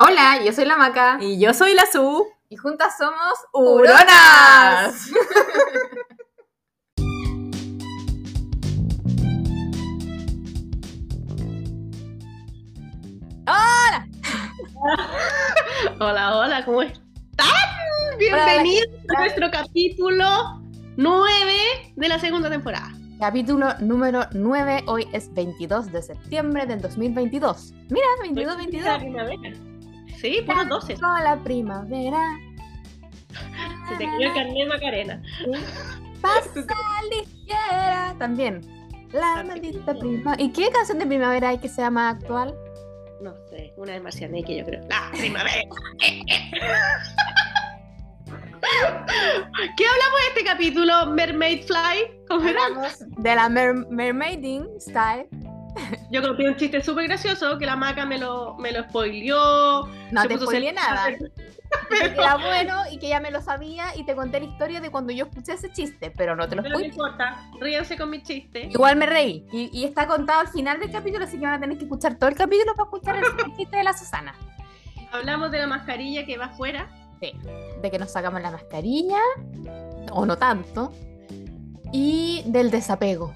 Hola, yo soy la Maca. Y yo soy la Su. Y juntas somos ¡Huronas! ¡Hola! hola, hola, ¿cómo están? Bienvenidos a nuestro capítulo 9 de la segunda temporada. Capítulo número 9, hoy es 22 de septiembre del 2022. Mira, 22, 22. Sí, puro 12. Toda la primavera. Se te quedó el carnet Macarena. Pasa ligera. También. La La maldita primavera. ¿Y qué canción de primavera hay que sea más actual? No sé, una de Marcianeque, yo creo. La primavera. ¿Qué hablamos de este capítulo, Mermaid Fly? ¿Cómo era? De la mer- mermaiding style. Yo conté un chiste súper gracioso que la maca me lo, me lo spoileó. No te spoileé nada. Que era bueno y que ya me lo sabía y te conté la historia de cuando yo escuché ese chiste, pero no te lo Pero no spoileé. importa, ríense con mi chiste. Igual me reí. Y, y está contado al final del capítulo, así que van a tener que escuchar todo el capítulo para escuchar el chiste de la Susana. Hablamos de la mascarilla que va afuera. Sí. De que nos sacamos la mascarilla, o no tanto. Y del desapego.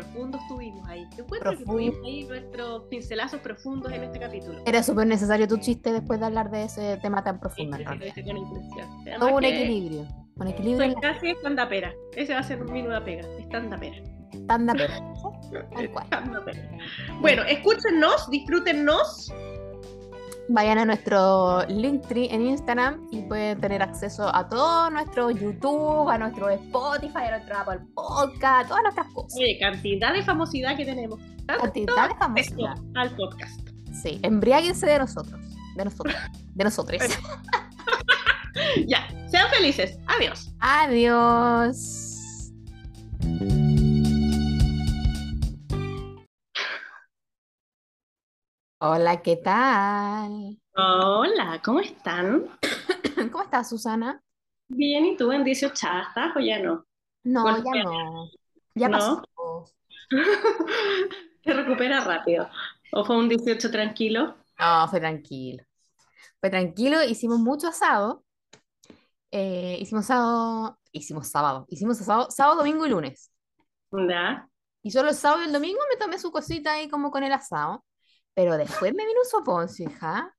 Oh, profundo estuvimos ahí. Yo encuentro que Profundo. tuvimos ahí nuestros pincelazos profundos en este capítulo. Era súper necesario tu chiste después de hablar de ese tema tan profundo. sí, sí. Además Todo un que equilibrio. Un equilibrio Soy casi estandapera. Ese va a ser mi nueva pega. Estandapera. tanda pero. Tal cual. Estandapera. Bueno, escúchenos, disfrútennos. Vayan a nuestro Linktree en Instagram y pueden tener acceso a todo nuestro YouTube, a nuestro Spotify, a nuestro Apple Podcast, a todas nuestras cosas. Oye, cantidad de famosidad que tenemos. Tanto Cantidad de famosidad. al podcast. Sí, embriáguense de nosotros. De nosotros. De nosotros. Ya, sean felices. Adiós. Adiós. Hola, ¿qué tal? Hola, ¿cómo están? ¿Cómo estás, Susana? Bien, ¿y tú en 18 estás o ya no? No, ya no. Ya ¿no? pasó. Te recupera rápido. ¿O fue un 18 tranquilo? No, fue tranquilo. Fue tranquilo, hicimos mucho asado. Eh, hicimos sábado, hicimos sábado, hicimos sábado, sábado, domingo y lunes. ¿Ya? Y solo el sábado y el domingo me tomé su cosita ahí como con el asado. Pero después me vino un soponcio, hija.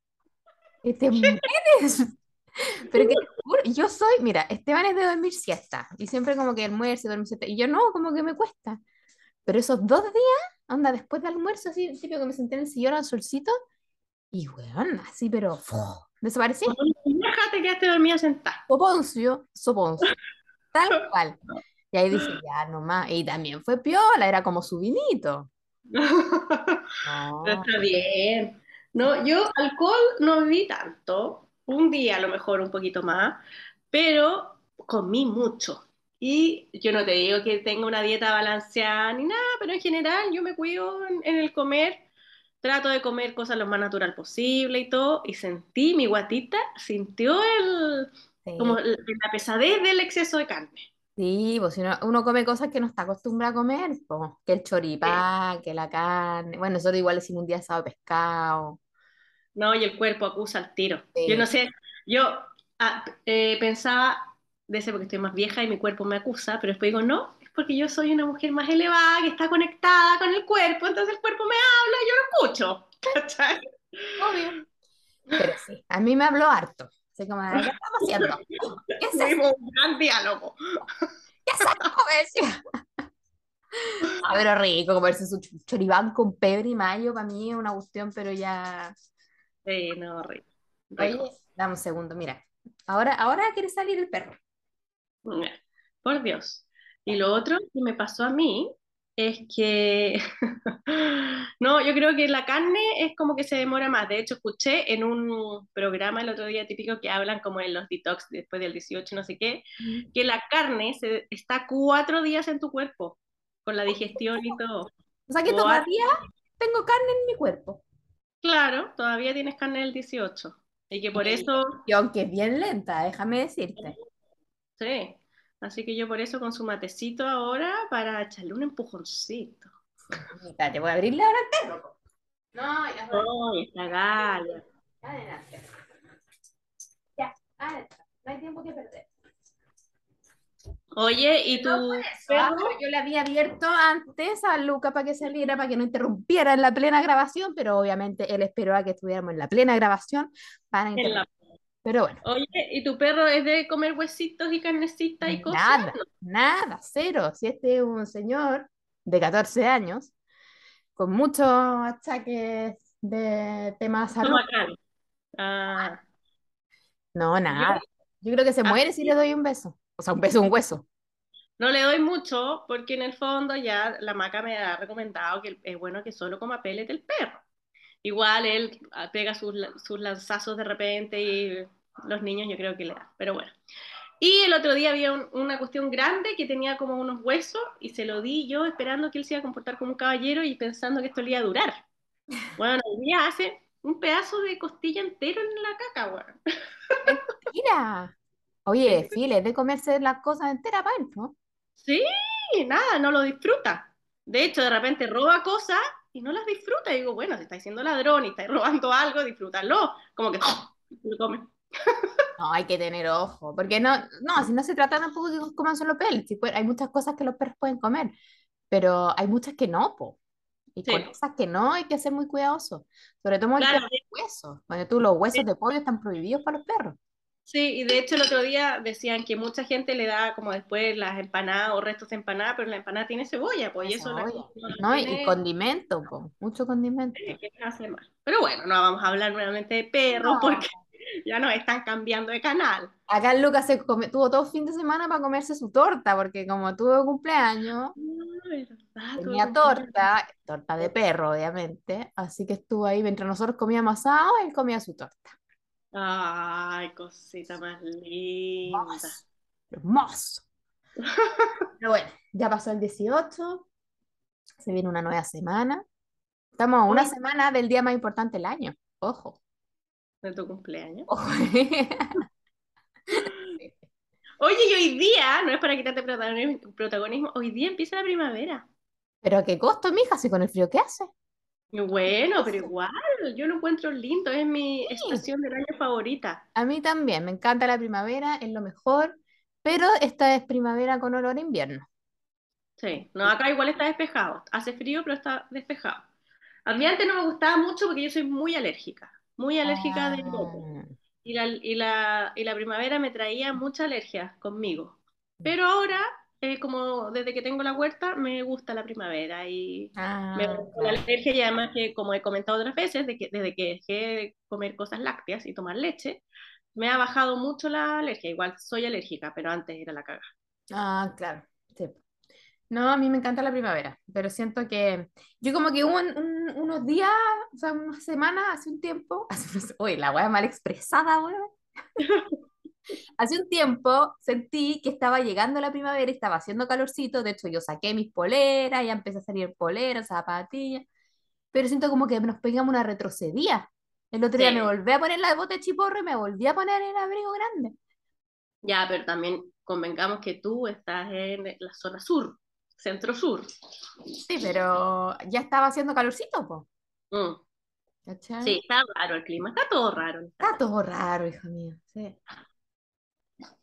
Y te mueres. Pero que yo soy, mira, Esteban es de dormir siesta. Y siempre como que almuerza y duerme siesta. Y yo no, como que me cuesta. Pero esos dos días, onda, después de almuerzo, así, típico que me senté en el sillón al solcito. Y weón, así, pero desaparecí. Te quedaste dormida sentada. Soponcio, soponcio. Tal cual. Y ahí dije, ya, nomás. Y también fue piola, era como su vinito. No. Pero está bien. No, yo alcohol no bebí tanto. Un día a lo mejor un poquito más, pero comí mucho. Y yo no te digo que tenga una dieta balanceada ni nada, pero en general yo me cuido en, en el comer. Trato de comer cosas lo más natural posible y todo. Y sentí, mi guatita sintió el, Sí. como la la pesadez del exceso de carne. Sí, pues si uno, uno come cosas que no está acostumbrado a comer, pues, que el choripán, que la carne. Bueno, nosotros igual hicimos un día asado de pescado. No, y el cuerpo acusa al tiro. Sí. Yo no sé, yo ah, eh, pensaba, de ser porque estoy más vieja y mi cuerpo me acusa, pero después digo, no, es porque yo soy una mujer más elevada, que está conectada con el cuerpo, entonces el cuerpo me habla y yo lo escucho. ¿Cachai? Obvio. Pero sí, a mí me habló harto. Así como, ¿qué estamos haciendo? ¿Qué es eso? Tuvimos un gran diálogo. ¿Qué es decía. Ah, pero rico, comerse su ch- choripán con pebre y mayo, para mí es una cuestión, pero ya... Sí, no, rico. Oye, rico. dame un segundo, mira. Ahora, ahora quiere salir el perro. Por Dios. Y lo otro que me pasó a mí es que, no, yo creo que la carne es como que se demora más. De hecho, escuché en un programa el otro día típico que hablan como en los detox después del 18, no sé qué, que la carne se, está cuatro días en tu cuerpo con la digestión y todo. O sea que todavía tengo carne en mi cuerpo. Claro, todavía tienes carne del 18. Y que por eso, Y aunque es bien lenta, déjame decirte. sí. Así que yo por eso con su matecito ahora para echarle un empujoncito. Espérate, voy a abrirle ahora perro. po. No, ya ¡Ay, esta Galia! Adelante. Ya, adelante. No hay tiempo que perder. Oye, ¿y tu No ah, pero yo le había abierto antes a Luca para que saliera, para que no interrumpiera en la plena grabación, pero obviamente él esperó a que estuviéramos en la plena grabación para En interrumpir. Pero bueno, Oye, ¿y tu perro es de comer huesitos y carnecitas y cosas? nada, nada, cero. Si este es un señor de 14 años, con muchos achaques de temas salud. Ah, no, nada. Yo creo que se Ah, muere si le doy un beso. O sea, un beso, un hueso. no le doy mucho porque en el fondo ya la maca me ha recomendado que es bueno que solo coma pellet del perro. Igual él pega sus, sus lanzazos de repente y los niños yo creo que le dan, pero bueno. Y el otro día había un- una cuestión grande que tenía como unos huesos y se lo di yo esperando que él se iba a comportar como un caballero y pensando que esto le iba a durar. Bueno, el día hace un pedazo de costilla entero en la caca, weón. Mira. Oye, Phil, es de comerse las cosas enteras para él, ¿no? Sí, nada, no lo disfruta. De hecho, de repente roba cosas y no las disfruta. Y digo, bueno, si estáis siendo ladrón y estáis robando algo, disfrútalo. Como que lo come. No, hay que tener ojo, porque no, no, si no se trata tampoco de que coman solo pel, si puede- hay muchas cosas que los perros pueden comer, pero hay muchas que no, po. Y con Sí. esas que no hay que ser muy cuidadoso, sobre todo Claro, de huesos, cuando tú los huesos de pollo están prohibidos para los perros. Sí, y de hecho el otro día decían que mucha gente le da como después las empanadas o restos de empanada, pero la empanada tiene cebolla, pues y eso la no ¿no? Y, condimento, po, mucho condimento. que hace mal. Pero bueno, no vamos a hablar nuevamente de perros No. porque ya nos están cambiando de canal. Acá Lucas se come- tuvo todo fin de semana para comerse su torta, porque como tuvo Ah, cumpleaños, verdad, tuve tenía torta, torta de perro, obviamente, así que estuvo ahí mientras nosotros comíamos asado, él comía su torta. Ay, cosita más linda. Hermoso. Hermoso. Pero bueno, ya pasó el 18, se viene una nueva semana. Estamos a una Uy. semana del día más importante del año. Ojo, De tu cumpleaños. ojo. Oye, y hoy día, no es para quitarte protagonismo, protagonismo, hoy día empieza la primavera. Pero a qué costo, mija, si con el frío que hace. Bueno, pero igual, yo lo encuentro lindo, es mi Sí. estación del año favorita. A mí también, me encanta la primavera, es lo mejor, pero esta es primavera con olor a invierno. Sí, no, acá igual está despejado. Hace frío, pero está despejado. A mí antes no me gustaba mucho porque yo soy muy alérgica, muy alérgica de todo. Ah, Y la, y la, y la primavera me traía mucha alergia conmigo. Pero ahora, eh, como desde que tengo la huerta, me gusta la primavera y me ah, bajó la claro. alergia y además que, como he comentado otras veces, de que, desde que dejé de comer cosas lácteas y tomar leche, me ha bajado mucho la alergia. Igual soy alérgica, pero antes era la caga. Ah, claro. sí. No, a mí me encanta la primavera, pero siento que yo como que un- un- unos días, o sea, unas semanas, hace un tiempo, hace unos- uy, la wea mal expresada, weón. Hace un tiempo sentí que estaba llegando la primavera y estaba haciendo calorcito, de hecho yo saqué mis poleras, ya empecé a salir poleras, zapatillas, pero siento como que nos pegamos una retrocedía. El otro día me Sí. volví a poner la bota de chiporro y me volví a poner el abrigo grande. Ya, pero también convengamos que tú estás en la zona sur, centro sur. Sí, pero ya estaba haciendo calorcito, po. Mm. ¿Cachai? Sí, está raro el clima, está todo raro. Está todo raro, hija mía. Sí.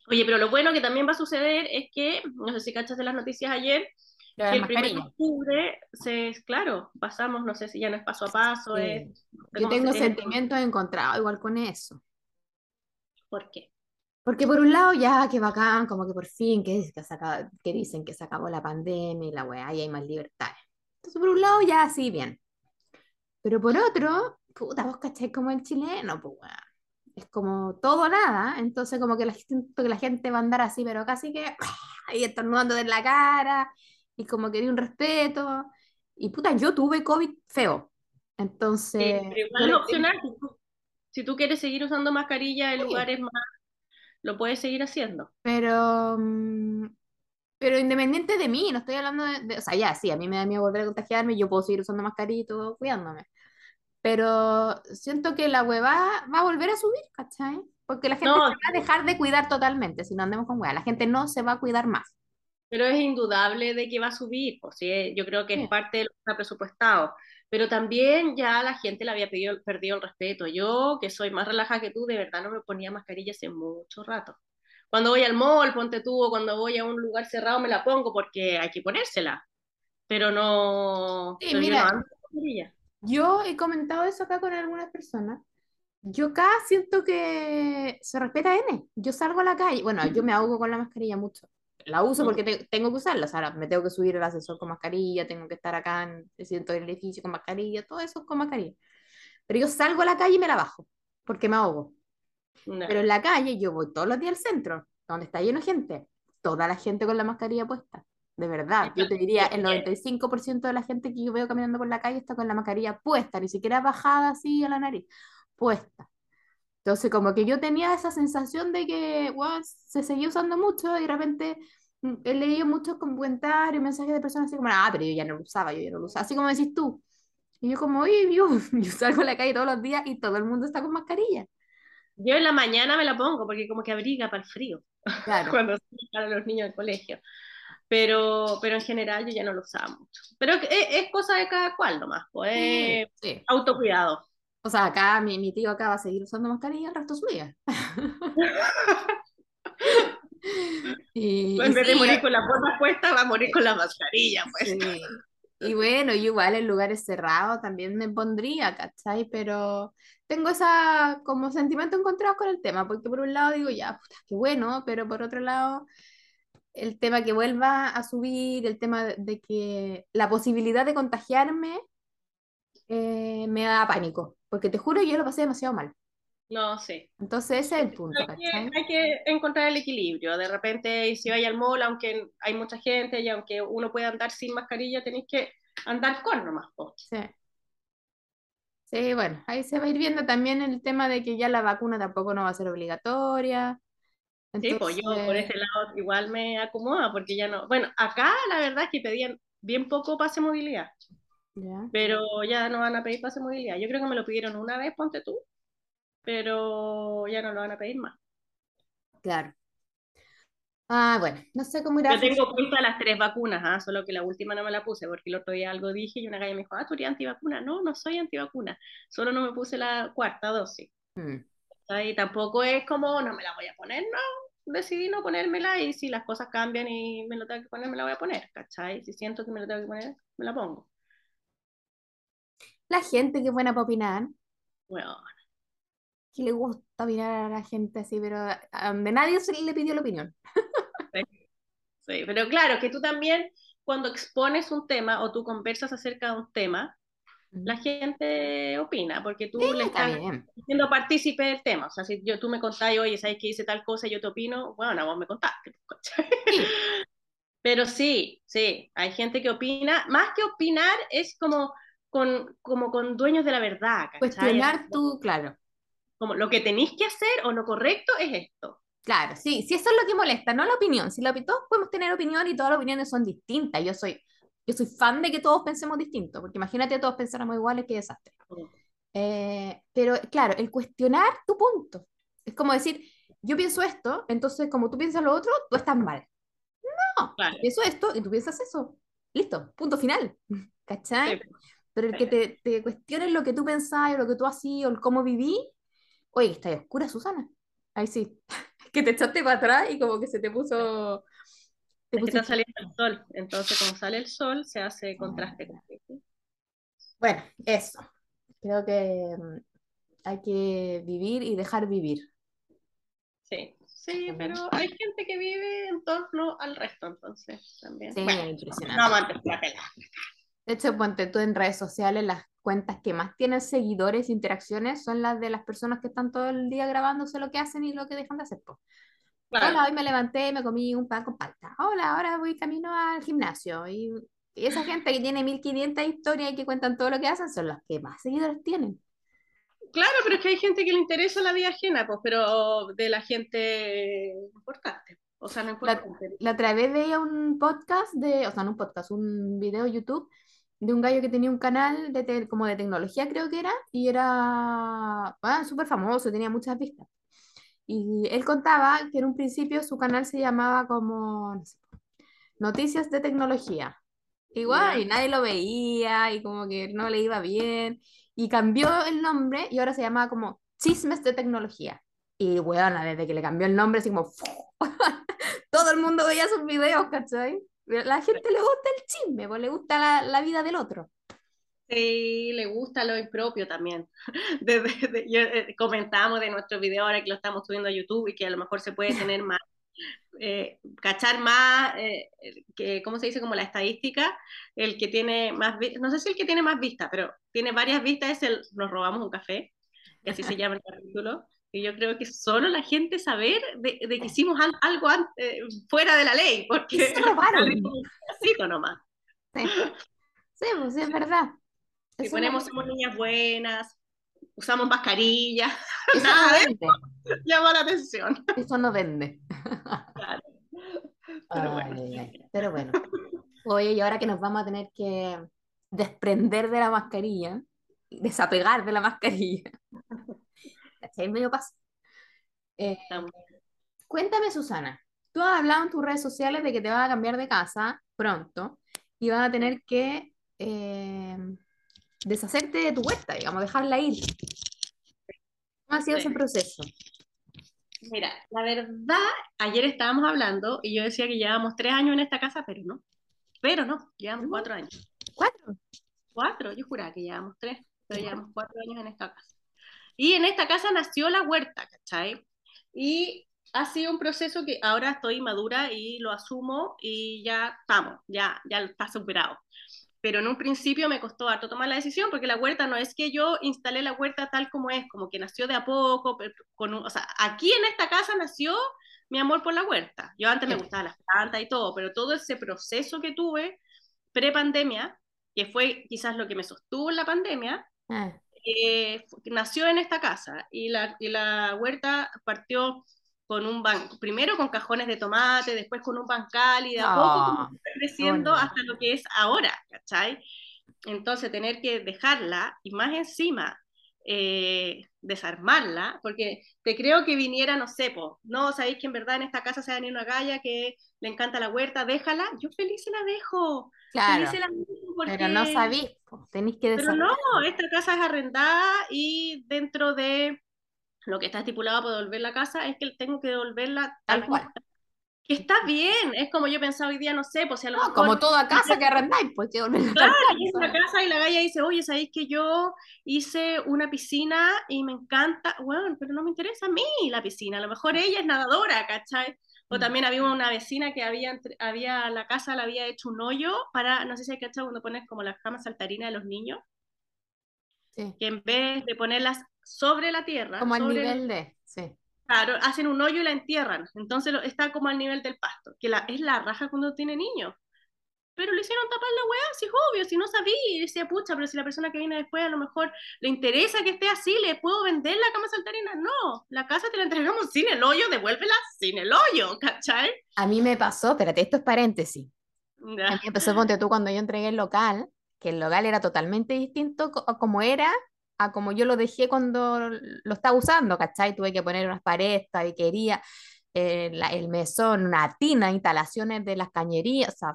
Oye, pero lo bueno que también va a suceder es que, no sé si cachaste las noticias ayer, de que el 1 de octubre, se, claro, pasamos, no sé si ya no es paso a paso, Sí. es, Yo tengo se- sentimientos encontrados igual con eso. ¿Por qué? Porque por un lado, ya, qué bacán, como que por fin, que, que, se acaba- que dicen que se acabó la pandemia y la weá, y hay más libertades. Entonces, por un lado, ya, sí, bien. Pero por otro, puta, vos cachai como el chileno, pues weón. Es como todo o nada, entonces como que la, que la gente va a andar así, pero casi que ahí estornudando en la cara, y como que di un respeto. Y puta, yo tuve COVID feo. Entonces, pero igual es opcional, si tú, si tú quieres seguir usando mascarilla en Sí. lugares más, lo puedes seguir haciendo. Pero, mm, pero independiente de mí, no estoy hablando de, de- o sea, ya, sí, a mí me da miedo volver a contagiarme, yo puedo seguir usando mascarilla y todo, cuidándome. Pero siento que la hueva va a volver a subir, ¿cachai? Porque la gente No, se va a dejar de cuidar totalmente si no andemos con hueva. La gente no se va a cuidar más. pero es indudable de que va a subir, pues sí, yo creo que Sí. es parte de lo que está presupuestado. pero también ya la gente le había pedido, perdido el respeto. Yo, que soy más relajada que tú, de verdad no me ponía mascarilla hace mucho rato. Cuando voy al mall, ponte tú, o cuando voy a un lugar cerrado me la pongo porque hay que ponérsela, pero no... Sí, mira, no. Yo he comentado eso acá con algunas personas. Yo acá siento que se respeta N. Yo salgo a la calle, bueno, yo me ahogo con la mascarilla mucho. La uso porque te- tengo que usarla, o sea, me tengo que subir el ascensor con mascarilla, tengo que estar acá en el siento del edificio con mascarilla, todo eso con mascarilla. Pero yo salgo a la calle y me la bajo, porque me ahogo. No. Pero en la calle yo voy todos los días al centro, donde está lleno de gente, toda la gente con la mascarilla puesta. De verdad, yo te diría, el 95% de la gente que yo veo caminando por la calle está con la mascarilla puesta, ni siquiera bajada así a la nariz, puesta. Entonces, como que yo tenía esa sensación de que guau, se seguía usando mucho y de repente mm, he leído muchos comentarios, mensajes de personas así como, ah, pero yo ya no lo usaba, yo ya no lo usaba, así como decís tú. Y yo como, oye, yo, yo salgo a la calle todos los días y todo el mundo está con mascarilla. Yo en la mañana me la pongo porque como que abriga para el frío Claro. cuando salen los niños del colegio. Pero, pero en general yo ya no lo usaba mucho. Pero es, es cosa de cada cual nomás, pues Sí, es sí. autocuidado. O sea, acá mi, mi tío acá va a seguir usando mascarilla el resto de su vida. Y, En y vez de sí, morir yo- con las botas puestas, va a morir con la mascarilla, pues. Y bueno, yo igual en lugares cerrados también me pondría, ¿cachai? Pero tengo esa como sentimiento encontrado con el tema, porque por un lado digo, ya, puta, qué bueno, pero por otro lado, el tema que vuelva a subir, el tema de, que la posibilidad de contagiarme eh, me da pánico, porque te juro, yo lo pasé demasiado mal. No, sí. Entonces ese es el punto, Hay que, ¿cachai? hay que encontrar el equilibrio. De repente, si vais al mall, aunque hay mucha gente y aunque uno puede andar sin mascarilla, tenéis que andar con nomás. Sí. Sí, bueno, ahí se va a ir viendo también el tema de que ya la vacuna tampoco no va a ser obligatoria. Sí, pues yo por ese lado igual me acomoda, porque ya no. Bueno, acá la verdad es que pedían bien poco pase movilidad, pero ya no van a pedir pase movilidad. Yo creo que me lo pidieron una vez, ponte tú, pero ya no lo van a pedir más. claro. Ah, bueno, no sé cómo irá Yo tengo puestas las tres vacunas, ¿ah? solo que la última no me la puse, porque el otro día algo dije y una galla me dijo, ah, tú eres antivacuna. No, no soy antivacuna, solo no me puse la cuarta dosis. Mm, Y tampoco es como, no me la voy a poner, no, decidí no ponérmela y si las cosas cambian y me lo tengo que poner, me la voy a poner, ¿cachai? Si siento que me lo tengo que poner, me la pongo. La gente que buena para opinar, Bueno, que le gusta opinar a la gente así, pero a donde nadie se le pidió la opinión. sí, pero claro, que tú también cuando expones un tema o tú conversas acerca de un tema. La gente opina, porque tú Sí, le está estás siendo partícipe del tema. O sea, si yo, tú me contás, oye, ¿sabes que hice tal cosa y yo te opino? Bueno, vos me contaste. Sí, Pero sí, sí, hay gente que opina. Más que opinar, es como con, como con dueños de la verdad, ¿cachai? cuestionar tu, claro. Como lo que tenéis que hacer o lo correcto es esto. Claro, sí, sí, eso es lo que molesta, no la opinión. Si la, todos podemos tener opinión y todas las opiniones son distintas. Yo soy, yo soy fan de que todos pensemos distinto, porque imagínate todos pensáramos iguales, qué desastre. Eh, pero claro, el cuestionar tu punto. Es como decir, yo pienso esto, entonces como tú piensas lo otro, tú estás mal. No, Claro. yo pienso esto y tú piensas eso. Listo, punto final. ¿Cachai? Sí, Pero el que te, te cuestiones lo que tú pensás, o lo que tú hacías, o el cómo viví, oye, está oscura, Susana. Ahí sí. Que te echaste para atrás y como que se te puso. Te es que está saliendo el sol. Entonces, como sale el sol, se hace contraste. Bueno, eso. Creo que mm, hay que vivir y dejar vivir. Sí, sí, pero hay gente que vive en torno al resto, entonces también. Sí, Bueno, impresionante. no amantes la pela. De hecho, ponte tú en redes sociales, las cuentas que más tienen seguidores e interacciones son las de las personas que están todo el día grabándose lo que hacen y lo que dejan de hacer. po. Hola, Claro, hoy me levanté, me comí un pan con palta. Hola, ahora voy camino al gimnasio. Y, y esa gente que tiene 1500 historias y que cuentan todo lo que hacen son las que más seguidores tienen. claro, pero es que hay gente que le interesa la vida ajena, pues, pero de la gente importante. O sea, no La, importante. la otra vez veía un podcast de, o sea, no un podcast, un video YouTube de un gallo que tenía un canal de te- como de tecnología, creo que era, y era ah, súper famoso, tenía muchas vistas. Y él contaba que en un principio su canal se llamaba como, no sé, Noticias de Tecnología. igual, y nadie lo veía y como que no le iba bien. Y cambió el nombre y ahora se llama como Chismes de Tecnología. Y bueno, desde que le cambió el nombre, así como todo el mundo veía sus videos, ¿cachai? A la gente le gusta el chisme, pues le gusta la, la vida del otro. Sí, le gusta lo impropio también. Desde, de- yo, eh, comentamos de nuestro video ahora que lo estamos subiendo a YouTube y que a lo mejor se puede tener más, eh, cachar más, eh, que, ¿cómo se dice? Como la estadística, el que tiene más, no sé si el que tiene más vistas, pero tiene varias vistas es el Nos robamos un café, que así se llama el capítulo. Y yo creo que solo la gente saber de, de que hicimos an- algo eh, fuera de la ley, porque se robaron. un nomás. Sí, sí, pues sí, es verdad. Si ponemos somos niñas buenas, usamos mascarilla, eso no de vende. llama la atención. Eso no vende. Claro. Pero Ay, bueno. ay, ay. Pero bueno. Oye, y ahora que nos vamos a tener que desprender de la mascarilla, desapegar de la mascarilla. ¿Cachai? Medio paso. Eh, cuéntame, Susana. Tú has hablado en tus redes sociales de que te vas a cambiar de casa pronto y vas a tener que eh, deshacerte de tu huerta, digamos, dejarla ir. ¿Cómo ha sido ese Sí. proceso? Mira, la verdad, ayer estábamos hablando y yo decía que llevábamos tres años en esta casa, pero no. Pero no, llevamos cuatro años. ¿Cuatro? Cuatro, yo juraba que llevamos tres, pero llevamos cuatro años en esta casa. Y en esta casa nació la huerta, ¿cachai? Y ha sido un proceso que ahora estoy madura y lo asumo y ya estamos, ya, ya está superado. Pero en un principio me costó harto tomar la decisión porque la huerta no es que yo instalé la huerta tal como es, como que nació de a poco, con un- o sea, aquí en esta casa nació mi amor por la huerta. Yo antes me gustaban las plantas y todo, pero todo ese proceso que tuve pre-pandemia, que fue quizás lo que me sostuvo en la pandemia, Ah, eh, nació en esta casa y la, y la huerta partió con un banco, primero con cajones de tomate, después con un bancal y de a poco Ah, creciendo hasta lo que es ahora, ¿cachai? Entonces tener que dejarla y más encima eh, desarmarla, porque te creo que viniera, no sé, po, no, sabéis que en verdad en esta casa se va a venir una galla que le encanta la huerta, déjala, yo feliz se la dejo, claro, feliz se la dejo porque... pero no po, tenéis que Pero no, esta casa es arrendada y dentro de lo que está estipulado para devolver la casa es que tengo que devolverla tal, Tal cual. Que está bien, es como yo pensaba hoy día, no sé, pues si a lo No, mejor como toda casa que arrendáis, pues que volverla tal Claro, cual, y es una casa y la galla dice, oye, ¿sabéis que yo hice una piscina y me encanta? Bueno, pero no me interesa a mí la piscina, a lo mejor ella es nadadora, ¿cachai? O Mm. también había una vecina que había, había la casa le había hecho un hoyo para, no sé si hay cachado cuando pones como las camas saltarinas de los niños, Sí, que en vez de ponerlas sobre la tierra, como al sobre el- nivel de, sí. claro, hacen un hoyo y la entierran, entonces lo- está como al nivel del pasto, que la, es la raja cuando tiene niños. Pero le hicieron tapar la weá, si es obvio, si no sabía, y decía, pucha, pero si la persona que viene después a lo mejor le interesa que esté así, ¿le puedo vender la cama saltarina? No, la casa te la entregamos sin el hoyo, devuélvela sin el hoyo, ¿cachai? A mí me pasó, espérate, esto es paréntesis. A mí Ya, me empezó, ponte tú, cuando yo entregué el local, que el local era totalmente distinto como era a como yo lo dejé cuando lo estaba usando, ¿cachai? Tuve que poner unas paredes, tabiquería, eh, la- el mesón, una tina, instalaciones de las cañerías, o sea,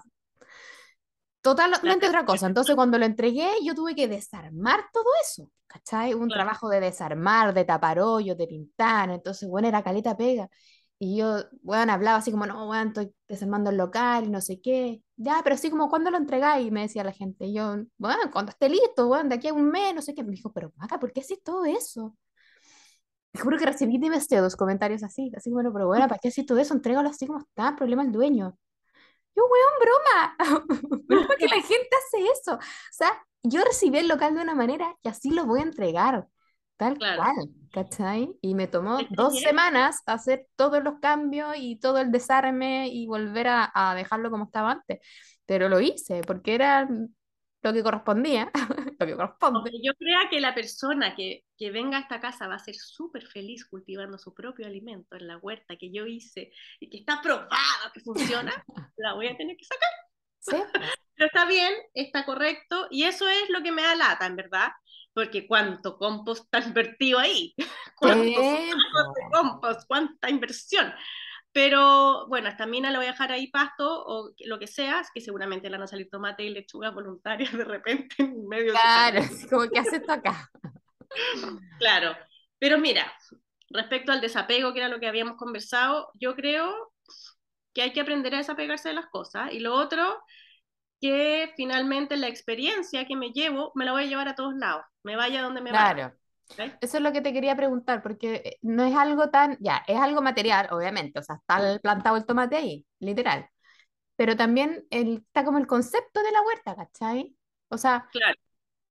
totalmente otra cosa. Entonces, cuando lo entregué, yo tuve que desarmar todo eso, ¿cachai? Un Claro. trabajo de desarmar, de tapar hoyos, de pintar, entonces, bueno, era caleta pega. Y yo, bueno, hablaba así como, no, bueno, estoy desarmando el local y no sé qué. Ya, pero así como, ¿cuándo lo entregáis? Y me decía la gente. Y yo, bueno, cuando esté listo, bueno, de aquí a un mes, no sé qué. Me dijo, pero Maca, ¿por qué haces todo eso? Te juro que recibí demasiados comentarios así, así bueno, pero bueno, ¿para qué haces todo eso? Entrégalo así como está, problema el dueño. Yo, weón, broma. Broma que la gente hace eso. O sea, yo recibí el local de una manera y así lo voy a entregar. Tal Claro. cual, ¿cachai? Y me tomó dos semanas hacer todos los cambios y todo el desarme y volver a, a dejarlo como estaba antes. Pero lo hice porque era lo que correspondía, lo que corresponde. Yo crea que la persona que, que venga a esta casa va a ser súper feliz cultivando su propio alimento en la huerta que yo hice y que está probada que funciona, la voy a tener que sacar. ¿Sí? Pero está bien, está correcto, y eso es lo que me da lata, en verdad, porque cuánto compost está invertido ahí, de po. compost, cuánta inversión. Pero bueno, esta mina la voy a dejar ahí pasto o lo que sea, que seguramente le van a salir tomate y lechugas voluntarias de repente en medio Claro, como que hace esto acá. Claro, pero mira, respecto al desapego, que era lo que habíamos conversado, yo creo que hay que aprender a desapegarse de las cosas. Y lo otro, que finalmente la experiencia que me llevo, me la voy a llevar a todos lados, me vaya donde me vaya. Claro. Eso es lo que te quería preguntar, porque eh, no es algo tan, ya, es algo material, obviamente, o sea, está plantado el tomate ahí, literal, pero también el, está como el concepto de la huerta, ¿cachai? O sea, Claro,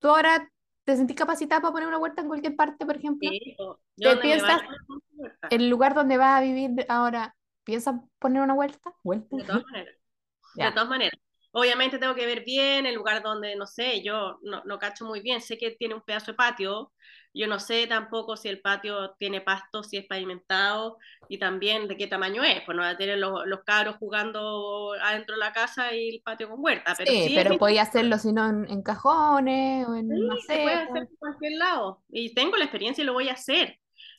tú ahora te sentís capacitada para poner una huerta en cualquier parte, por ejemplo. sí, ¿Te piensas el lugar donde vas a vivir ahora, piensas poner una huerta? ¿Huerta? de todas maneras. De Ya, todas maneras. Obviamente tengo que ver bien el lugar donde, no sé, yo no, no cacho muy bien, sé que tiene un pedazo de patio, yo no sé tampoco si el patio tiene pasto, si es pavimentado y también de qué tamaño es, pues no va a tener los, los cabros jugando adentro de la casa y el patio con huerta, pero Sí, sí es pero podía hacerlo si no en, en cajones o en Sí, se puede hacer en cualquier lado. Y tengo la experiencia y lo voy a hacer.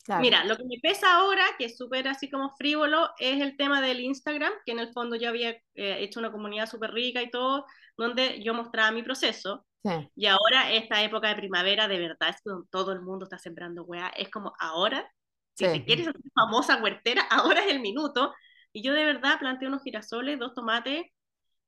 Claro, Mira, lo que me pesa ahora, que es súper así como frívolo, es el tema del Instagram, que en el fondo yo había eh, hecho una comunidad súper rica y todo, donde yo mostraba mi proceso. sí, Y ahora, esta época de primavera, de verdad, es cuando todo el mundo está sembrando weá. Es como ahora, si te sí. quieres hacer famosa huertera, ahora es el minuto. Y yo de verdad planteé unos girasoles, dos tomates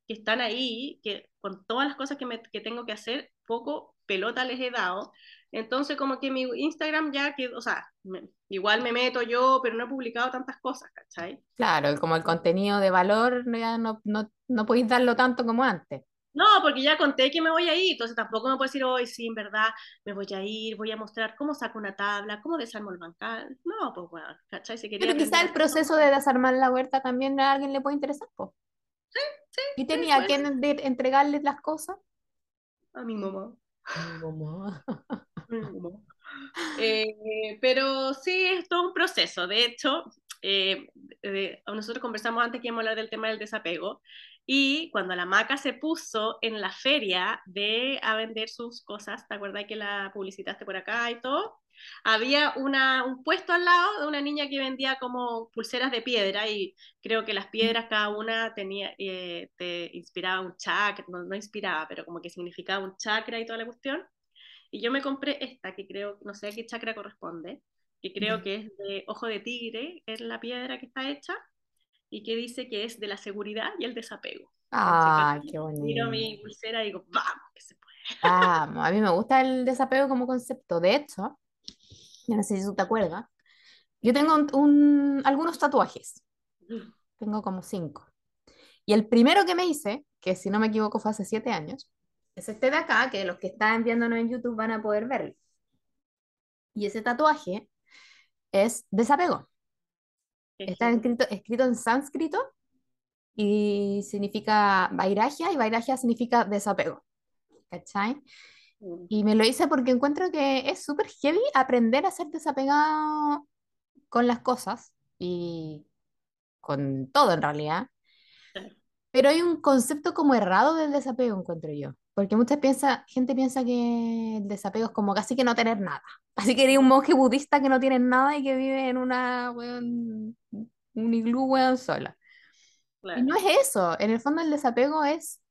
que están ahí, que con todas las cosas que, me, que tengo que hacer, poco pelota les he dado. Entonces, como que mi Instagram ya que, o sea, me- igual me meto yo, pero no he publicado tantas cosas, ¿cachai? Claro, como el contenido de valor ya no, no, no podéis darlo tanto como antes. No, porque ya conté que me voy a ir, entonces tampoco me puedo decir, hoy sí, en verdad, me voy a ir, voy a mostrar cómo saco una tabla, cómo desarmo el bancal. No, pues bueno, ¿cachai? Si Pero quizá el a proceso de desarmar la huerta también a alguien le puede interesar, po. Y sí, tenía pues, que de- entregarle las cosas. a mi mamá. Mi mamá. Eh, pero sí, es todo un proceso. De hecho, eh, eh, nosotros conversamos antes que íbamos a hablar del tema del desapego y cuando la maca se puso en la feria de a vender sus cosas, ¿te acuerdas que la publicitaste por acá y todo? Había una, un puesto al lado de una niña que vendía como pulseras de piedra y creo que las piedras cada una tenía, eh, te inspiraba un chakra, no, no inspiraba, pero como que significaba un chakra y toda la cuestión. Y yo me compré esta, que creo, no sé a qué chakra corresponde, que creo que es de ojo de tigre, es la piedra que está hecha, y que dice que es de la seguridad y el desapego. Entonces, Ay, vez qué que miro mi bonito. pulsera y digo, vamos, que se Vamos, a mí me gusta el desapego como concepto. De hecho, yo no sé si tú te acuerdas, yo tengo un- un- algunos tatuajes. puede. Tengo como cinco. Y el primero que me hice, que si no me equivoco fue hace siete años, es este de acá, que los que están viéndonos en YouTube van a poder verlo. Y ese tatuaje es desapego. Está escrito, escrito en sánscrito y significa vairagya y vairagya significa desapego. ¿Cachai? Mm. Y me lo hice porque encuentro que es súper heavy aprender a ser desapegado con las cosas y con todo en realidad. Pero hay un concepto como errado del desapego, encuentro yo. Porque muchas piensa, gente piensa que el desapego es como casi que no tener nada. Así que eres un monje budista que no tiene nada y que vive en una, weón, un iglú, weón, sola. Y Claro. no es eso. En el fondo el desapego es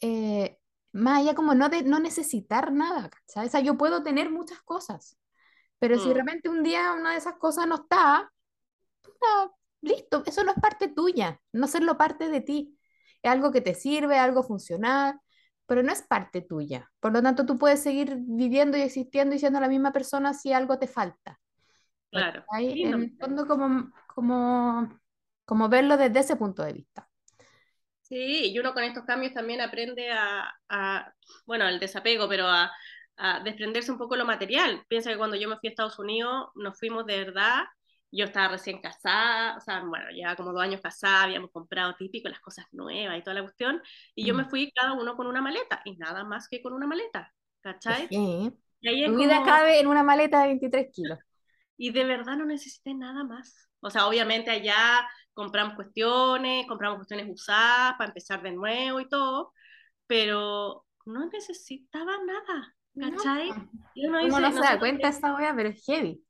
eh, más allá como no, de, no necesitar nada, ¿cachai? O sea, yo puedo tener muchas cosas, pero si de Mm. repente un día una de esas cosas no está, puta, listo, eso no es parte tuya, no serlo parte de ti. Es algo que te sirve, algo funcional, pero no es parte tuya. Por lo tanto, tú puedes seguir viviendo y existiendo y siendo la misma persona si algo te falta. Claro. Lindo En el fondo, como, como, como verlo desde ese punto de vista. Sí, y uno con estos cambios también aprende a, a, bueno, el desapego, pero a, a desprenderse un poco de lo material. Piensa que cuando yo me fui a Estados Unidos, nos fuimos de verdad, yo estaba recién casada, o sea, bueno, llevaba como dos años casada, habíamos comprado típico las cosas nuevas y toda la cuestión, y yo me Mm. fui cada uno con una maleta, y nada más que con una maleta, ¿cachai? Sí. Y ahí es Tu vida como, cabe en una maleta de 23 kilos. y de verdad no necesité nada más. O sea, obviamente allá compramos cuestiones, compramos cuestiones usadas para empezar de nuevo y todo, pero no necesitaba nada, No, ¿cachai? Uno no dice, se da cuenta de esa wea, pero es heavy.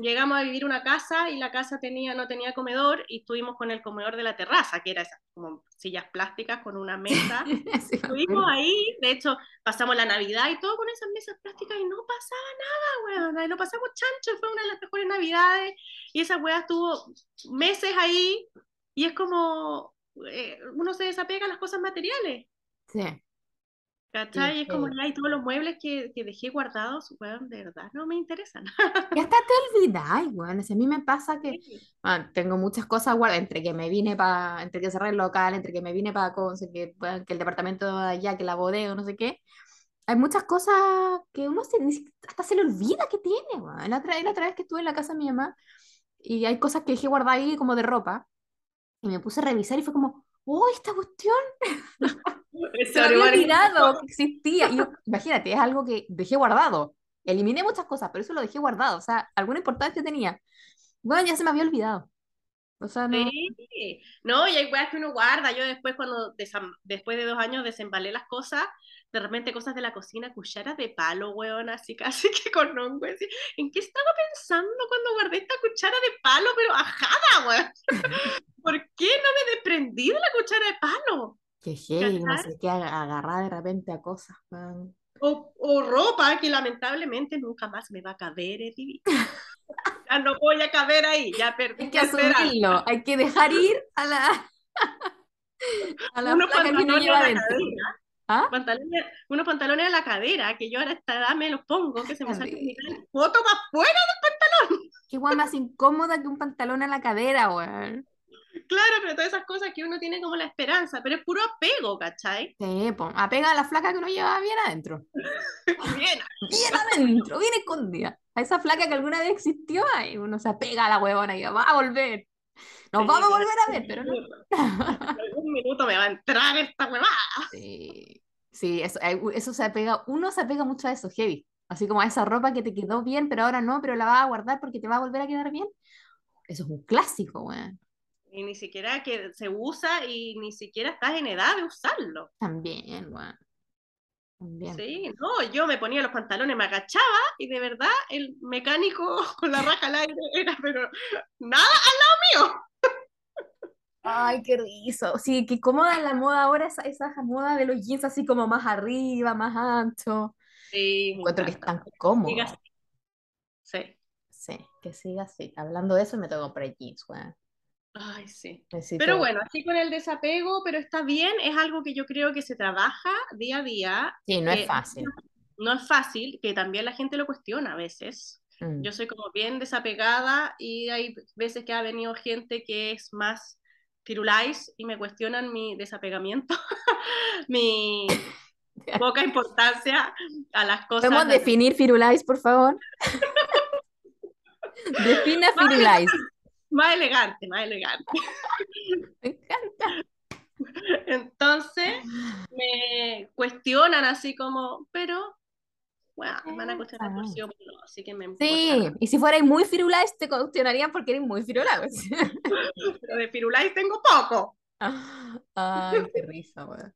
Llegamos a vivir una casa y la casa tenía, no tenía comedor y estuvimos con el comedor de la terraza, que era esas como sillas plásticas con una mesa. Sí, Estuvimos acuerdo. ahí, de hecho, pasamos la Navidad y todo con esas mesas plásticas y no pasaba nada, weón. Y lo pasamos chancho, fue una de las mejores Navidades. Y esa weá estuvo meses ahí y es como eh, uno se desapega a las cosas materiales. Sí. ¿Cachai? Sí, Y es como sí. ya, y todos los muebles que, que dejé guardados, weón, de verdad, no me interesan. Y hasta te olvidáis, weón. Si a mí me pasa que ah, tengo muchas cosas guardadas, entre que me vine para, entre que cerré el local, entre que me vine para que, weón, que el departamento de allá, que la bodega, no sé qué. Hay muchas cosas que uno se- hasta se le olvida que tiene, weón. La otra, la otra vez que estuve en la casa de mi mamá y hay cosas que dejé guardadas ahí como de ropa y me puse a revisar y fue como, ¡oh, esta cuestión! Se había olvidado que existía. Yo, imagínate, es algo que dejé guardado. Eliminé muchas cosas, pero eso lo dejé guardado. O sea, alguna importancia tenía. Bueno, ya se me había olvidado. O sea, no. Sí, no, y hay weas que uno guarda. Yo después, cuando después de dos años desembalé las cosas, de repente cosas de la cocina, cucharas de palo, weón, así casi que con hongo. así. ¿En qué estaba pensando cuando guardé esta cuchara de palo, pero ajada, weón? ¿Por qué no me desprendí de la cuchara de palo? Que heavy, no sé qué, ag- agarrar de repente a cosas. weón. O, o ropa que lamentablemente nunca más me va a caber vida. Ya no voy a caber ahí, ya perdí Hay que asumirlo, hay que dejar ir a la, a la Unos placa que uno pantalones lleva la dentro. ¿Ah? pantalones, unos pantalones a la cadera, que yo ahora a esta edad me los pongo, que se me sale Cadera. el foto más fuera. Qué guay más incómoda que un pantalón a la cadera, weón. Claro, pero todas esas cosas que uno tiene como la esperanza, pero es puro apego, ¿cachai? Sí, po, apega a la flaca que uno lleva bien adentro. Bien, Bien adentro, bien escondida. A esa flaca que alguna vez existió, ahí uno se apega a la huevona y va a volver. Nos Sí, vamos a volver a ver, pero no. en algún minuto me va a entrar esta huevada. Sí, sí, eso, eh, eso se apega, uno se apega mucho a eso, heavy. Así como a esa ropa que te quedó bien, pero ahora no, pero la vas a guardar porque te va a volver a quedar bien. Eso es un clásico, weón. Y ni siquiera que se usa y ni siquiera estás en edad de usarlo. También, weón. También. Sí, no, yo me ponía los pantalones, me agachaba y de verdad el mecánico con la raja al aire era, pero nada al lado mío. Ay, qué risa. Sí, qué cómoda la moda ahora, esa, esa moda de los jeans así como más arriba, más ancho. Sí, Encuentro que es encanta. tan Siga cómodo. así. Sí. Sí, que siga así. Hablando de eso, me tengo que comprar jeans, weón. Ay, sí. Necesito. Pero bueno, así con el desapego, pero está bien, es algo que yo creo que se trabaja día a día. Sí, no es que fácil. No es fácil, que también la gente lo cuestiona a veces. Mm. Yo soy como bien desapegada y hay veces que ha venido gente que es más firulais y me cuestionan mi desapegamiento, mi poca importancia a las cosas. ¿Podemos de- definir Firulais, por favor? Defina Firulais. Más elegante, más elegante. Me encanta. Entonces me cuestionan así como, pero bueno, me van a cuestionar por sí o por no, así que me importa. Sí, y si fuerais muy Firulais, te cuestionarían porque eres muy Firulais. Pero de firulais tengo poco. Ay, qué risa, weón.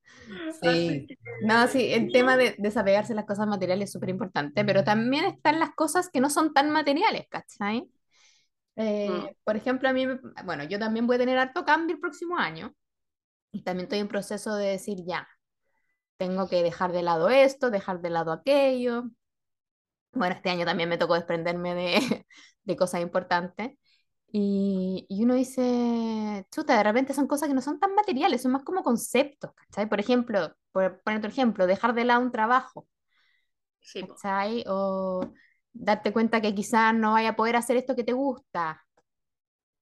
Sí. No, sí, el tema de desapegarse de las cosas materiales es súper importante, pero también están las cosas que no son tan materiales, ¿cachai? Eh, Mm. por ejemplo, a mí, bueno, yo también voy a tener harto cambio el próximo año y también estoy en proceso de decir ya, tengo que dejar de lado esto, dejar de lado aquello. Bueno, este año también me tocó desprenderme de, de cosas importantes. Y, y uno dice, chuta, de repente son cosas que no son tan materiales, son más como conceptos, ¿cachai? Por ejemplo, por poner otro ejemplo, dejar de lado un trabajo, Sí. ¿cachai? O darte cuenta que quizás no vaya a poder hacer esto que te gusta.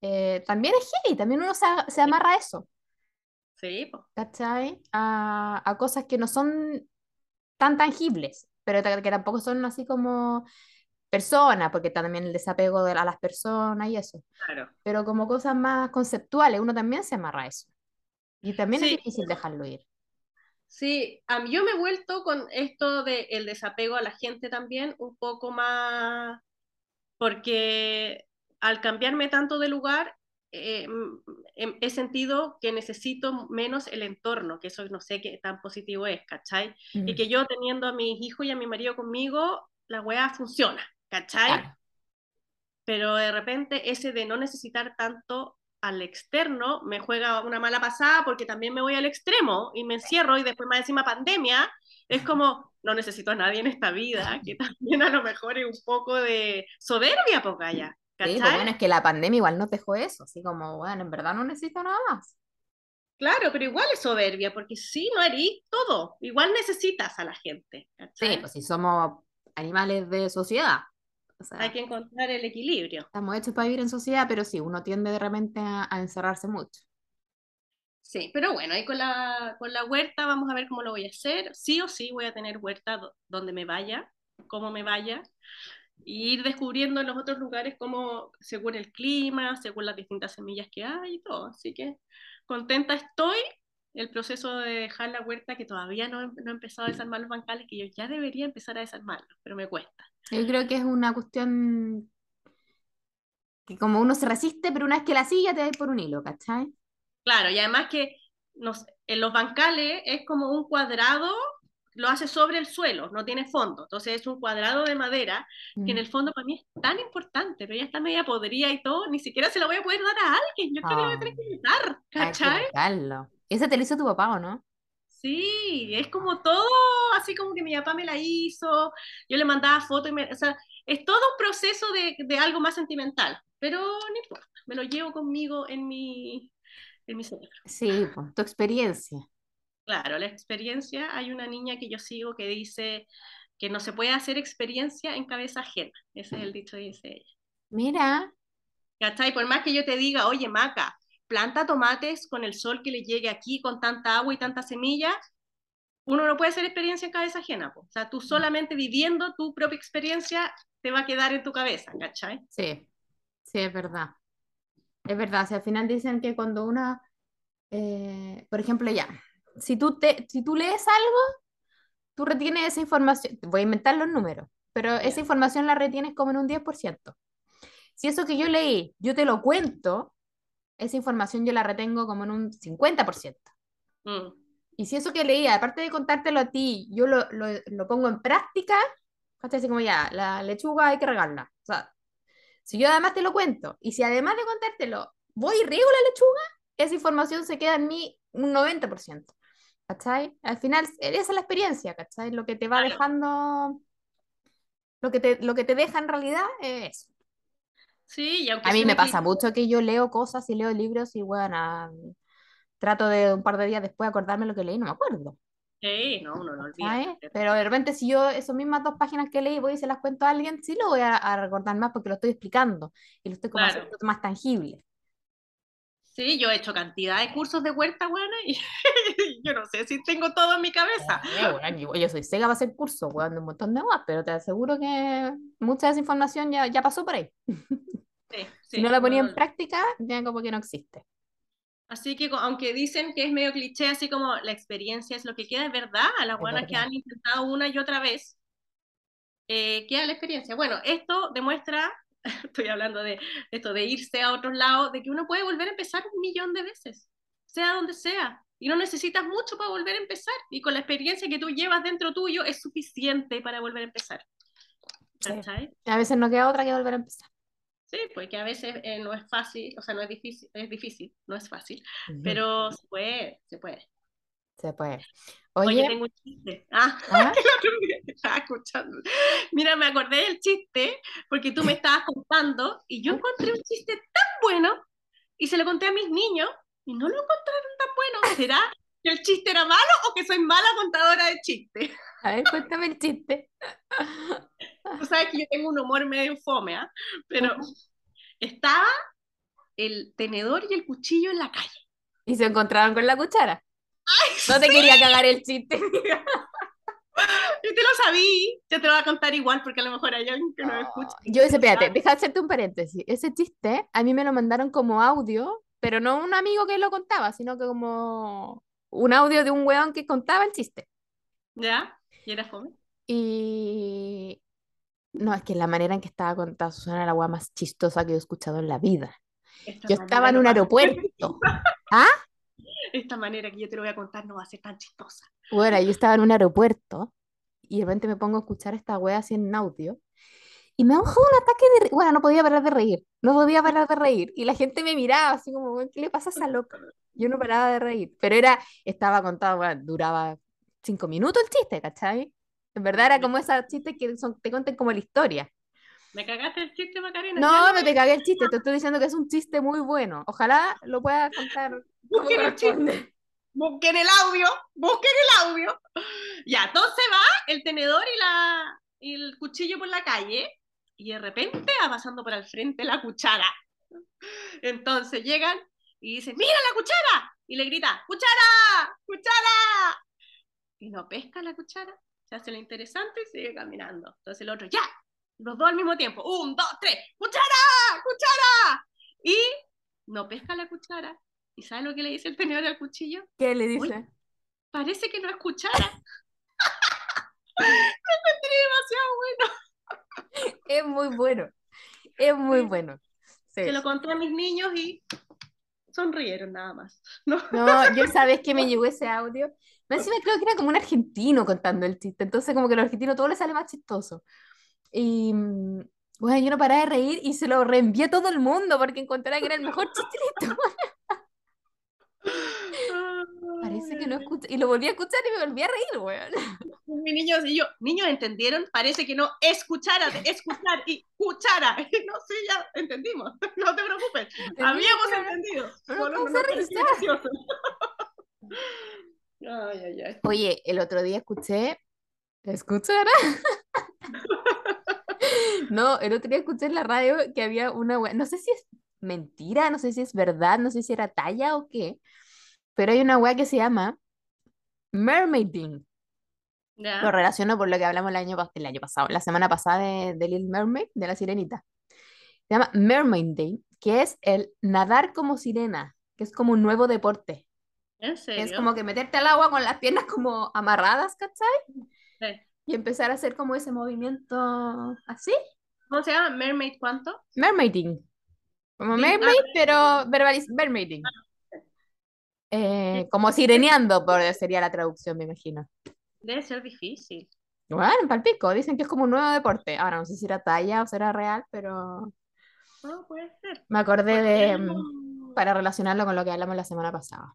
Eh, también es heavy, también uno se, se amarra a eso, Sí, po. ¿cachai? A, a cosas que no son tan tangibles, pero que tampoco son así como personas, porque está también el desapego de, a las personas y eso. claro. pero como cosas más conceptuales, uno también se amarra a eso. Y también es Sí. difícil dejarlo ir. Sí, a mí yo me he vuelto con esto del desapego a la gente también un poco más, porque al cambiarme tanto de lugar, eh, mm, em- he sentido que necesito menos el entorno, que eso no sé qué tan positivo es, ¿cachai? Y Mm, que yo teniendo a mis hijos y a mi marido conmigo, la weá funciona, ¿cachai? claro. pero de repente ese de no necesitar tanto al externo me juega una mala pasada porque también me voy al extremo y me encierro y después más encima pandemia, es como, no necesito a nadie en esta vida, que también a lo mejor es un poco de soberbia, poca ya. Sí, pues bueno, es que la pandemia igual no dejó eso, así como, bueno, en verdad no necesito nada más. Claro, pero igual es soberbia, porque si no eres todo, igual necesitas a la gente. Sí, pues si somos animales de sociedad. Hay que encontrar el equilibrio. Estamos hechos para vivir en sociedad, pero sí, uno tiende de repente a, encerrarse mucho. Sí, pero bueno, ahí con la, con la huerta vamos a ver cómo lo voy a hacer. Sí o sí voy a tener huerta donde me vaya, cómo me vaya, y ir descubriendo en los otros lugares cómo, según el clima, según las distintas semillas que hay y todo. Así que contenta estoy. El proceso de dejar la huerta, que todavía no, no he empezado a desarmar los bancales, que yo ya debería empezar a desarmarlos, pero me cuesta. Yo creo que es una cuestión que como uno se resiste, pero una vez que la silla te da por un hilo, ¿cachai? Claro, y además que en los bancales es como un cuadrado, lo hace sobre el suelo, no tiene fondo. Entonces es un cuadrado de madera que en mm. el fondo para mí es tan importante, pero ya está media podrida y todo, ni siquiera se lo voy a poder dar a alguien. Yo creo que lo voy a tener que quitar, ¿cachai? Ese te lo hizo tu papá, ¿o no? Sí, es como todo así como que mi papá me la hizo, yo le mandaba fotos, y me, o sea, es todo un proceso de, de, algo más sentimental, pero no importa, me lo llevo conmigo en mi, en mi cerebro. Sí, tu experiencia. Claro, la experiencia, hay una niña que yo sigo que dice que no se puede hacer experiencia en cabeza ajena, ese es el dicho que dice ella. Mira. ¿Cachai? Por más que yo te diga, oye, Maca, planta tomates con el sol que le llegue aquí, con tanta agua y tanta semilla, uno no puede hacer experiencia en cabeza ajena. O sea, tú solamente viviendo tu propia experiencia te va a quedar en tu cabeza, ¿cachai? Sí, sí, es verdad. Es verdad, o al final dicen que cuando una, eh, por ejemplo, ya, si tú, te, si tú lees algo, tú retienes esa información, voy a inventar los números, pero esa información la retienes como en un 10%. Si eso que yo leí, yo te lo cuento, esa información yo la retengo como en un 50%. Mm. Y si eso que leía, aparte de contártelo a ti, yo lo, lo, lo pongo en práctica, así como ya, la lechuga hay que regarla. O sea, si yo además te lo cuento, y si además de contártelo, voy y riego la lechuga, esa información se queda en mí un 90%. ¿Cachai? Al final, esa es la experiencia, ¿cachai? Lo que te va dejando, lo que te, lo que te deja en realidad es eso. Sí, y aunque a mí me pasa mucho que yo leo cosas y leo libros y bueno, trato de un par de días después acordarme lo que leí, no me acuerdo. Sí, no, uno no olvida. Pero de repente si yo esas mismas dos páginas que leí voy y se las cuento a alguien, sí lo voy a, recordar más porque lo estoy explicando y lo estoy como haciendo más tangible. Sí, yo he hecho cantidad de cursos de huerta, buena y yo no sé si tengo todo en mi cabeza. yo, soy cega para hacer cursos, weón, un montón de más, pero te aseguro que mucha de esa información ya, ya pasó por ahí. si no la ponía en práctica, ya como que no existe. Así que aunque dicen que es medio cliché, así como la experiencia es lo que queda, es verdad, a las buenas que han intentado una y otra vez, eh, queda la experiencia. Bueno, esto demuestra, estoy hablando de esto, de irse a otros lados, de que uno puede volver a empezar un millón de veces, sea donde sea, y no necesitas mucho para volver a empezar, y con la experiencia que tú llevas dentro tuyo es suficiente para volver a empezar. A veces no queda otra que volver a empezar. Sí, porque a veces eh, no es fácil, o sea, no es difícil, es difícil, no es fácil, pero se puede, se puede. Se puede. Oye, tengo un chiste. Ah, ¿Ah? estaba escuchando. Mira, me acordé del chiste porque tú me estabas contando y yo encontré un chiste tan bueno y se lo conté a mis niños y no lo encontraron tan bueno. ¿Será que el chiste era malo o que soy mala contadora de chistes? A ver, cuéntame el chiste. Tú sabes que yo tengo un humor medio fome, ¿ah? Pero estaba el tenedor y el cuchillo en la calle. ¿Y se encontraban con la cuchara? No te quería cagar el chiste. Yo te lo sabía, yo te lo voy a contar igual porque a lo mejor hay alguien que no me escucha. Yo, espérate, deja de hacerte un paréntesis. Ese chiste a mí me lo mandaron como audio, pero no un amigo que lo contaba, sino que como un audio de un weón que contaba el chiste. ¿Ya? ¿Y era joven? Y no, es que la manera en que estaba contada Susana era la más chistosa que he escuchado en la vida. yo estaba en un aeropuerto. ¿Ah? Esta manera que yo te lo voy a contar no va a ser tan chistosa. Bueno, yo estaba en un aeropuerto y de repente me pongo a escuchar esta wea así en audio. Y me bajó un ataque de... Bueno, no podía parar de reír, no podía parar de reír. Y la gente me miraba así como, "Weón, ¿qué le pasa a esa loca? Yo no paraba de reír. Pero era, estaba contado, bueno, duraba cinco minutos el chiste, ¿cachai? En verdad era como esos chistes que son, te cuentan como la historia. ¿Me cagaste el chiste, Macarena? No, lo no te cagué el chiste, te estoy diciendo que es un chiste muy bueno. Ojalá lo pueda contar Busquen el chiste. corresponde. Busquen el audio, busquen el audio. Ya, entonces va el tenedor y, la, y el cuchillo por la calle y de repente va pasando por al frente la cuchara. Entonces llegan y dicen, mira la cuchara. Y le grita, cuchara, cuchara. Y no pesca la cuchara, se hace lo interesante y sigue caminando. Entonces el otro, ya, los dos al mismo tiempo. Un, dos, tres, cuchara, cuchara. Y no pesca la cuchara. ¿Y sabe lo que le dice el tenedor al cuchillo? ¿Qué le dice? Parece que no es cuchara. Me encontré demasiado bueno. Es muy bueno, es muy bueno. Sí. Se lo conté a mis niños y sonrieron nada más. ¿no? No, yo sabes que me llegó ese audio. Más Encima creo que era como un argentino contando el chiste, entonces como que a los argentinos todo les sale más chistoso. Y mm, bueno, yo no paraba de reír y se lo reenvié a todo el mundo porque encontraba que era el mejor chiste de. Parece que no escuché. Y lo volví a escuchar y me volví a reír, weón. Mis niños y yo, niños, ¿entendieron? Parece que no es cuchara, de escuchar y cuchara. No, sí, ya entendimos. No te preocupes. Habíamos pero no- entendido. no nos no gracioso. Ay, ay, ay. Oye, el otro día escuché. ¿Escuchará? No, el otro día escuché en la radio que había una no sé si es mentira, no sé si es verdad, no sé si era talla o qué, pero hay una wea que se llama mermaiding. Lo Ya. relaciono por lo que hablamos el año, el año pasado, la semana pasada de, de Little Mermaid, de la sirenita. Se llama mermaiding, que es el nadar como sirena, que es como un nuevo deporte. ¿En serio? Es como que meterte al agua con las piernas como amarradas, ¿cachai? Sí. Y empezar a hacer como ese movimiento así. ¿Cómo se llama? ¿Mermaid cuánto? Mermaiding. Como Sí, ah, mermaid, pero verbaliz mermaiding. Eh, como sireneando, por, sería la traducción, me imagino. Debe ser difícil. Bueno, palpico, dicen que es como un nuevo deporte. Ahora no sé si era talla o será real, pero No, puede ser. me acordé de, mm, no- para relacionarlo con lo que hablamos la semana pasada.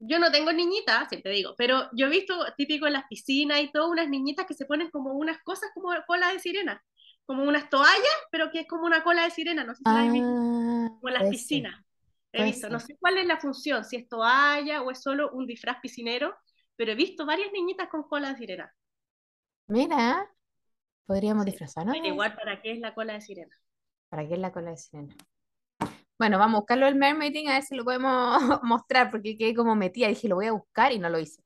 Yo no tengo niñitas, siempre digo, pero yo he visto típico en las piscinas y todo, unas niñitas que se ponen como unas cosas como cola de sirena, como unas toallas, pero que es como una cola de sirena, no sé si la habéis visto, Ah, como en las piscinas. He visto, no sé cuál es la función, si es toalla o es solo un disfraz piscinero, pero he visto varias niñitas con cola de sirena. Mira, podríamos Sí. disfrazarnos igual para qué es la cola de sirena. ¿Para qué es la cola de sirena? Bueno, vamos a buscarlo el mermaiding a ver si lo podemos mostrar, porque quedé como metida. Dije, lo voy a buscar y no lo hice.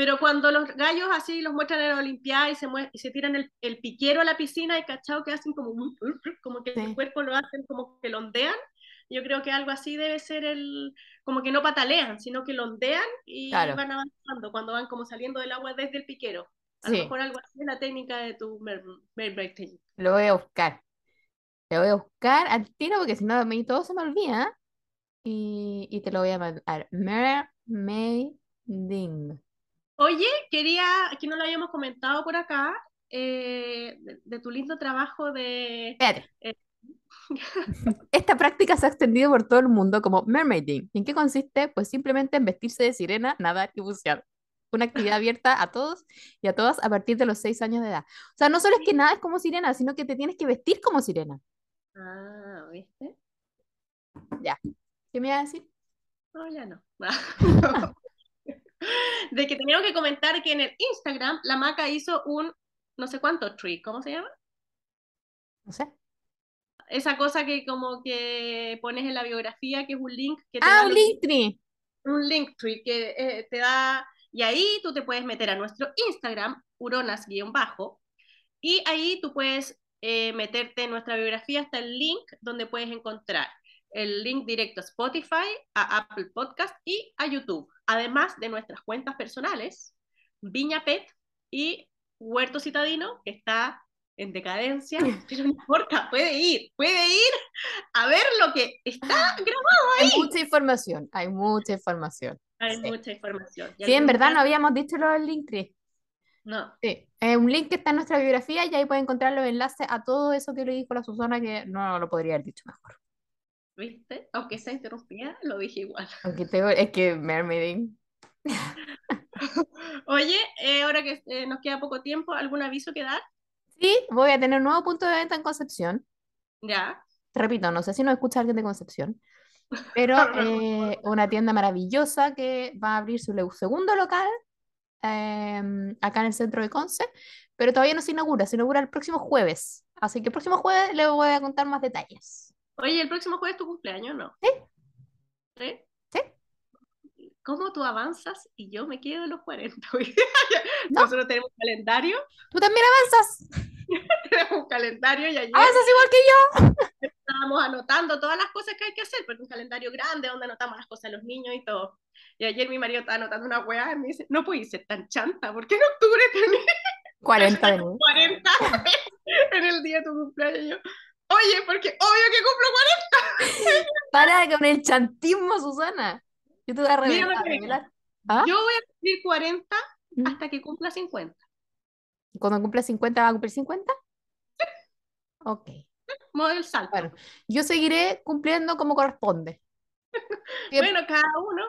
Pero cuando los gallos así los muestran en la Olimpiada y se, y se tiran el, el piquero a la piscina y cachao que hacen como, como que Sí. el cuerpo lo hacen como que lo ondean, yo creo que algo así debe ser el, como que no patalean, sino que lo ondean y Claro. van avanzando cuando van como saliendo del agua desde el piquero. A lo Sí, mejor algo así es la técnica de tu mer- mermaiding. lo voy a buscar. Lo voy a buscar al tiro porque si no, a mí todo se me olvida. Y, y te lo voy a mandar. Mermaiding. Oye, quería, que no lo habíamos comentado por acá, eh, de, de tu lindo trabajo de... Eh. Esta práctica se ha extendido por todo el mundo como mermaiding. ¿En qué consiste? Pues simplemente en vestirse de sirena, nadar y bucear. Una actividad abierta a todos y a todas a partir de los 6 años de edad. O sea, no solo es que nada es como sirena, sino que te tienes que vestir como sirena. Ah, ¿viste? ¿Qué me iba a decir? No, ya no. De que tenía que comentar que en el Instagram la Maca hizo un no sé cuánto tree, ¿cómo se llama? No sé. Esa cosa que como que pones en la biografía, que es un link que te Ah, da un los- Linktree. un link tree que eh, te da, y ahí tú te puedes meter a nuestro Instagram, uronas-bajo, y ahí tú puedes eh, meterte en nuestra biografía hasta el link donde puedes encontrar el link directo a Spotify, a Apple Podcast y a YouTube, además de nuestras cuentas personales, Viña Pet y Huerto Citadino, que está en decadencia, pero no importa, puede ir, puede ir a ver lo que está grabado Hay ahí. mucha información, hay mucha información. Hay Sí. mucha información. Sí, en verdad no habíamos dicho lo del Linktree. No, Sí, es un link que está en nuestra biografía y ahí pueden encontrar los enlaces a todo eso que le dijo la Susana que no lo podría haber dicho mejor. ¿Viste? Aunque sea interrumpida, lo dije igual. Aunque tengo, es que Mermaiding. Oye, eh, ahora que eh, nos queda poco tiempo, ¿algún aviso que dar? Sí, voy a tener un nuevo punto de venta en Concepción. Ya. Te repito, no sé si nos escucha alguien de Concepción, pero eh, una tienda maravillosa que va a abrir su segundo local em, acá en el centro de Conce, pero todavía no se inaugura, se inaugura el próximo jueves. Así que el próximo jueves les voy a contar más detalles. Oye, el próximo jueves es tu cumpleaños, ¿no? Sí. ¿Sí? ¿Sí? ¿Cómo tú avanzas y yo me quedo en los 40? No. Nosotros tenemos un calendario, Tú también avanzas, tenemos un calendario y ayer avanzas igual que yo. estábamos anotando todas las cosas que hay que hacer, porque un calendario grande donde anotamos las cosas de los niños y todo. Y ayer mi marido estaba anotando una weá y me dice, no puedes ser tan chanta, ¿por qué en octubre tenés 40 de nuevo. 40 en el día de tu cumpleaños? Oye, porque obvio que cumplo 40. Para con el chantismo, Susana. Yo te voy a revelar. a. ¿Ah? Yo voy a cumplir 40 Mm. hasta que cumpla 50. Cuando cumpla 50, ¿va a cumplir 50? Ok. Modo del salto. Bueno, yo seguiré cumpliendo como corresponde. Bueno, cada uno.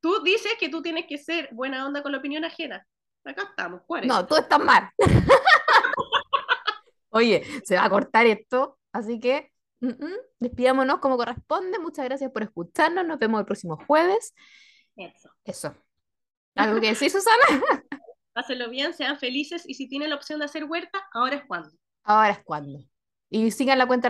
Tú dices que tú tienes que ser buena onda con la opinión ajena. Acá estamos, 40. No, tú estás mal. Oye, se va a cortar esto, así que mm, mm, despidámonos como corresponde. Muchas gracias por escucharnos. Nos vemos el próximo jueves. Eso. Eso. ¿Algo que decir, Susana? Pásenlo bien, sean felices y si tienen la opción de hacer huerta, ahora es cuando. Ahora es cuando. Y sigan la cuenta